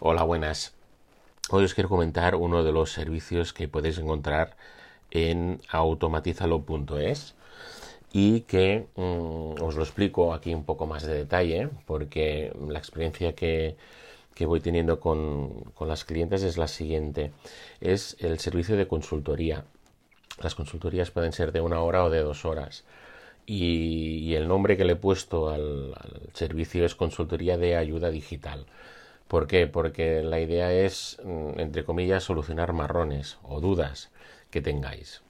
Hola, buenas. Hoy os quiero comentar uno de los servicios que podéis encontrar en automatizalo.es y que mm, os lo explico aquí un poco más de detalle porque la experiencia que, voy teniendo con, las clientes es la siguiente. Es el servicio de consultoría. Las consultorías pueden ser de una hora o de dos horas. Y, el nombre que le he puesto al servicio es consultoría de ayuda digital. ¿Por qué? Porque la idea es, mm, entre comillas, solucionar marrones o dudas que tengáis.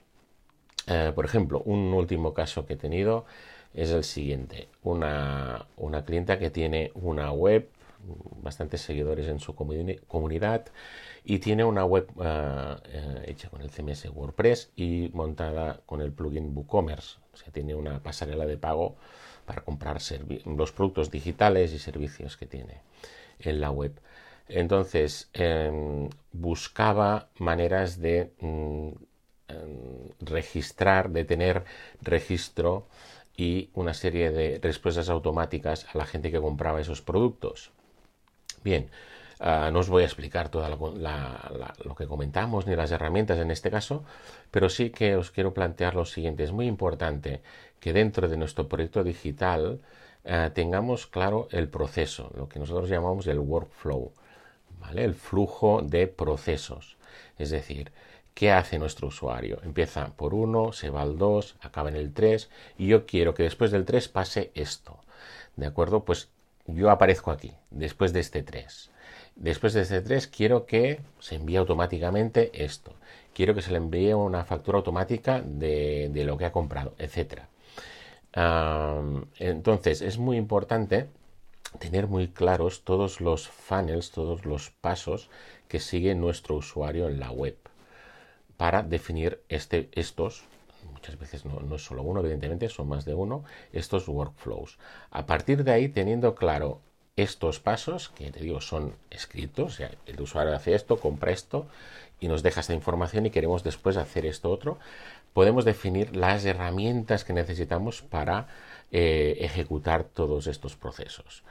Eh, por ejemplo, un último caso que he tenido es el siguiente. Una, una clienta que tiene una web, bastantes seguidores en su comunidad, y tiene una web eh, eh, hecha con el CMS WordPress y montada con el plugin WooCommerce. O sea, tiene una pasarela de pago para comprar los productos digitales y servicios que tiene en la web. Entonces, em, buscaba maneras de mm, em, registrar, de tener registro y una serie de respuestas automáticas a la gente que compraba esos productos. Bien, ah, no os voy a explicar todo lo que comentamos ni las herramientas en este caso, pero sí que os quiero plantear lo siguiente. Es muy importante que dentro de nuestro proyecto digital eh, tengamos claro el proceso, lo que nosotros llamamos el workflow, ¿vale? el flujo de procesos. Es decir, ¿qué hace nuestro usuario? Empieza por uno, se va al 2, acaba en el 3 y yo quiero que después del 3 pase esto. ¿De acuerdo? Pues yo aparezco aquí, después de este 3. Después de este 3 quiero que se envíe automáticamente esto. Quiero que se le envíe una factura automática de, de lo que ha comprado, etcétera entonces es muy importante tener muy claros todos los funnels, todos los pasos que sigue nuestro usuario en la web para definir este, estos, muchas veces no, es solo uno, evidentemente, son más de uno, estos workflows. A partir de ahí, teniendo claro estos pasos, que te digo, son escritos, el usuario hace esto, compra esto y nos deja esta información y queremos después hacer esto otro, podemos definir las herramientas que necesitamos para eh, ejecutar todos estos procesos.